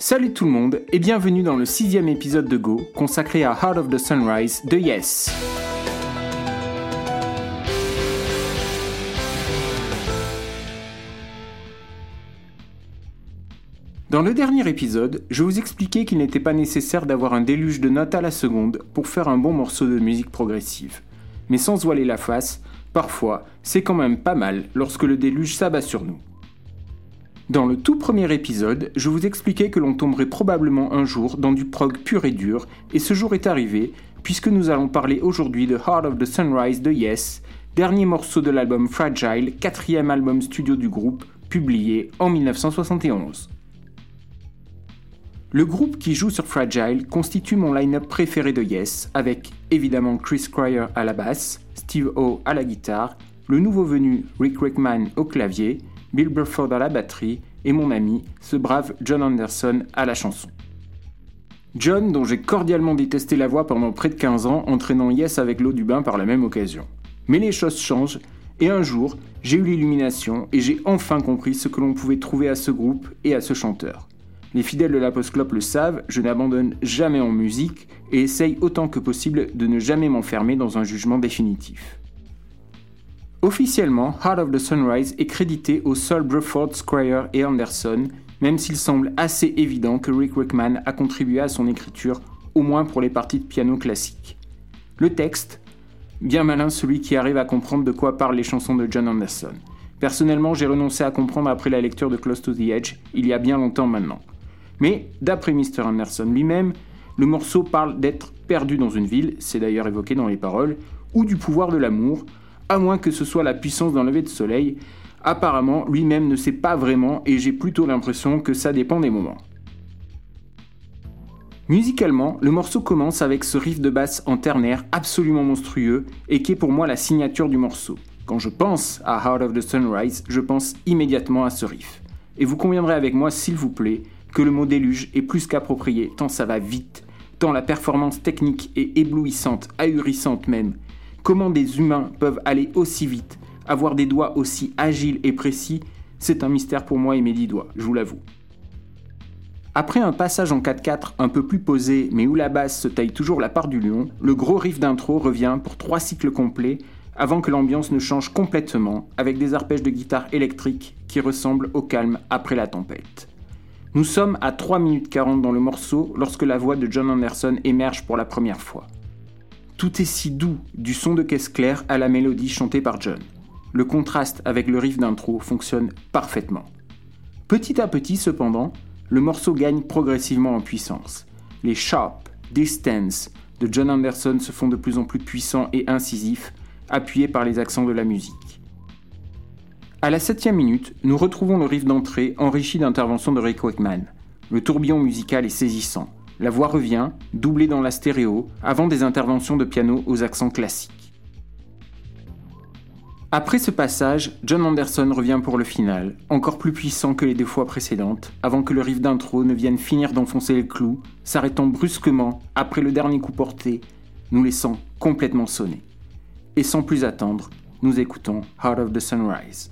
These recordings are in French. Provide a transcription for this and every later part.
Salut tout le monde et bienvenue dans le sixième épisode de Go consacré à Heart of the Sunrise de Yes. Dans le dernier épisode, je vous expliquais qu'il n'était pas nécessaire d'avoir un déluge de notes à la seconde pour faire un bon morceau de musique progressive. Mais sans voiler la face, parfois, c'est quand même pas mal lorsque le déluge s'abat sur nous. Dans le tout premier épisode, je vous expliquais que l'on tomberait probablement un jour dans du prog pur et dur, et ce jour est arrivé, puisque nous allons parler aujourd'hui de Heart of the Sunrise de Yes, dernier morceau de l'album Fragile, quatrième album studio du groupe, publié en 1971. Le groupe qui joue sur Fragile constitue mon line-up préféré de Yes, avec évidemment Chris Cryer à la basse, Steve O à la guitare, le nouveau venu Rick Rickman au clavier, Bill Burford à la batterie et mon ami, ce brave John Anderson à la chanson. John, dont j'ai cordialement détesté la voix pendant près de 15 ans, entraînant Yes avec l'eau du bain par la même occasion. Mais les choses changent, et un jour, j'ai eu l'illumination et j'ai enfin compris ce que l'on pouvait trouver à ce groupe et à ce chanteur. Les fidèles de la post-clope le savent, je n'abandonne jamais en musique et essaye autant que possible de ne jamais m'enfermer dans un jugement définitif. Officiellement, Heart of the Sunrise est crédité aux seuls Bruford, Squire et Anderson, même s'il semble assez évident que Rick Rickman a contribué à son écriture, au moins pour les parties de piano classiques. Le texte, bien malin celui qui arrive à comprendre de quoi parlent les chansons de John Anderson. Personnellement, j'ai renoncé à comprendre après la lecture de Close to the Edge, il y a bien longtemps maintenant. Mais, d'après Mr. Anderson lui-même, le morceau parle d'être perdu dans une ville, c'est d'ailleurs évoqué dans les paroles, ou du pouvoir de l'amour, à moins que ce soit la puissance d'un lever de soleil. Apparemment, lui-même ne sait pas vraiment et j'ai plutôt l'impression que ça dépend des moments. Musicalement, le morceau commence avec ce riff de basse en ternaire absolument monstrueux et qui est pour moi la signature du morceau. Quand je pense à Heart of the Sunrise, je pense immédiatement à ce riff. Et vous conviendrez avec moi, s'il vous plaît, que le mot déluge est plus qu'approprié, tant ça va vite, tant la performance technique est éblouissante, ahurissante même. Comment des humains peuvent aller aussi vite, avoir des doigts aussi agiles et précis, c'est un mystère pour moi et mes dix doigts, je vous l'avoue. Après un passage en 4-4 un peu plus posé, mais où la basse se taille toujours la part du lion, le gros riff d'intro revient pour trois cycles complets avant que l'ambiance ne change complètement avec des arpèges de guitare électrique qui ressemblent au calme après la tempête. Nous sommes à 3 minutes 40 dans le morceau lorsque la voix de John Anderson émerge pour la première fois. Tout est si doux, du son de caisse claire à la mélodie chantée par John. Le contraste avec le riff d'intro fonctionne parfaitement. Petit à petit, cependant, le morceau gagne progressivement en puissance. Les sharp, distance de John Anderson se font de plus en plus puissants et incisifs, appuyés par les accents de la musique. À la septième minute, nous retrouvons le riff d'entrée enrichi d'interventions de Rick Wakeman. Le tourbillon musical est saisissant. La voix revient, doublée dans la stéréo, avant des interventions de piano aux accents classiques. Après ce passage, John Anderson revient pour le final, encore plus puissant que les deux fois précédentes, avant que le riff d'intro ne vienne finir d'enfoncer le clou, s'arrêtant brusquement après le dernier coup porté, nous laissant complètement sonner. Et sans plus attendre, nous écoutons Heart of the Sunrise.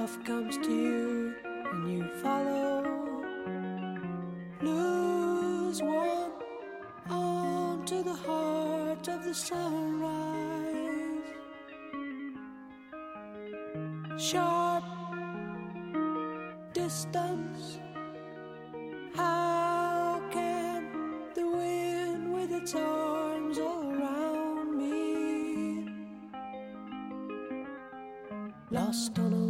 Love comes to you and you follow. Lose one arm to the heart of the sunrise. Sharp distance. How can the wind with its arms all around me? Lost on a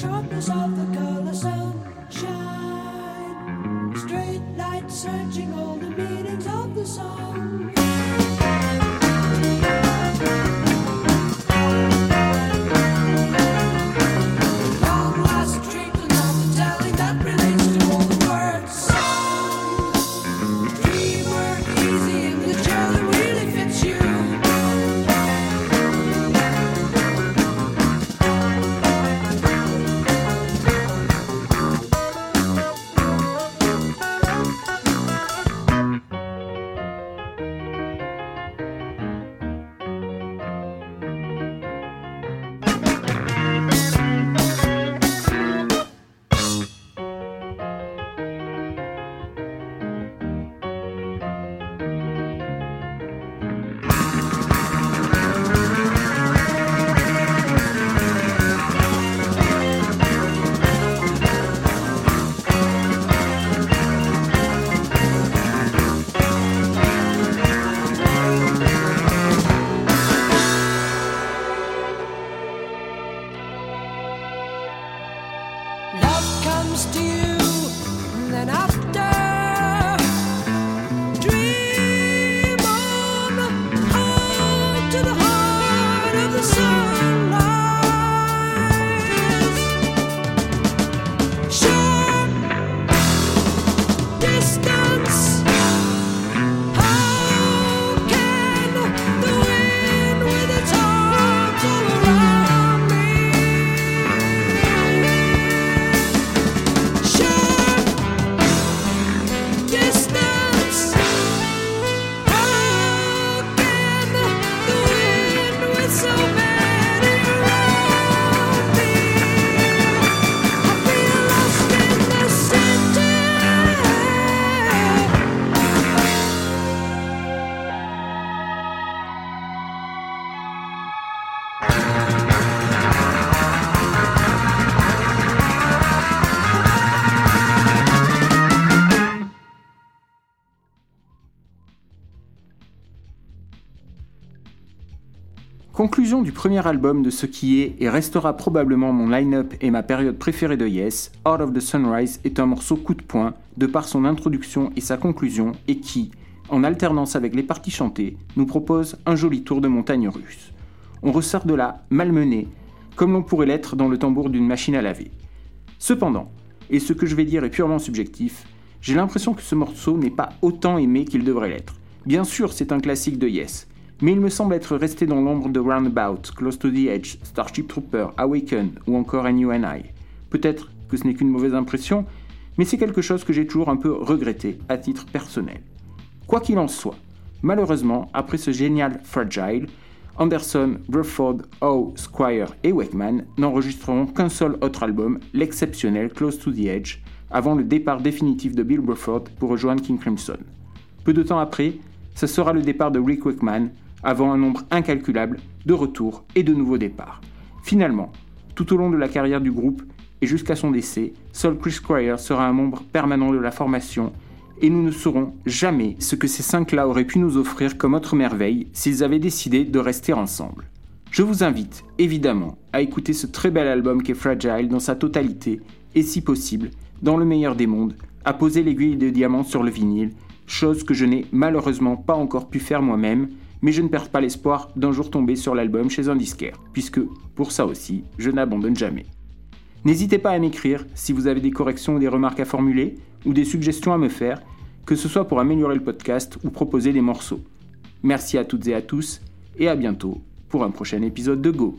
sharpness of the color sunshine. Straight light searching all the meanings of the song. Love comes to you, and then after. Conclusion du premier album de ce qui est et restera probablement mon line-up et ma période préférée de Yes, Out of the Sunrise est un morceau coup de poing de par son introduction et sa conclusion et qui, en alternance avec les parties chantées, nous propose un joli tour de montagne russe. On ressort de là malmené, comme l'on pourrait l'être dans le tambour d'une machine à laver. Cependant, et ce que je vais dire est purement subjectif, j'ai l'impression que ce morceau n'est pas autant aimé qu'il devrait l'être. Bien sûr, c'est un classique de Yes, mais il me semble être resté dans l'ombre de Roundabout, Close to the Edge, Starship Trooper, Awaken ou encore And You and I. Peut-être que ce n'est qu'une mauvaise impression, mais c'est quelque chose que j'ai toujours un peu regretté à titre personnel. Quoi qu'il en soit, malheureusement, après ce génial Fragile, Anderson, Bruford, Howe, Squire et Wakeman n'enregistreront qu'un seul autre album, l'exceptionnel Close to the Edge, avant le départ définitif de Bill Bruford pour rejoindre King Crimson. Peu de temps après, ce sera le départ de Rick Wakeman, avant un nombre incalculable de retours et de nouveaux départs. Finalement, tout au long de la carrière du groupe et jusqu'à son décès, seul Chris Squire sera un membre permanent de la formation et nous ne saurons jamais ce que ces cinq-là auraient pu nous offrir comme autre merveille s'ils avaient décidé de rester ensemble. Je vous invite, évidemment, à écouter ce très bel album qu'est Fragile dans sa totalité, et si possible, dans le meilleur des mondes, à poser l'aiguille de diamant sur le vinyle, chose que je n'ai malheureusement pas encore pu faire moi-même, mais je ne perds pas l'espoir d'un jour tomber sur l'album chez un disquaire, puisque, pour ça aussi, je n'abandonne jamais. N'hésitez pas à m'écrire si vous avez des corrections ou des remarques à formuler, ou des suggestions à me faire, que ce soit pour améliorer le podcast ou proposer des morceaux. Merci à toutes et à tous, et à bientôt pour un prochain épisode de Go.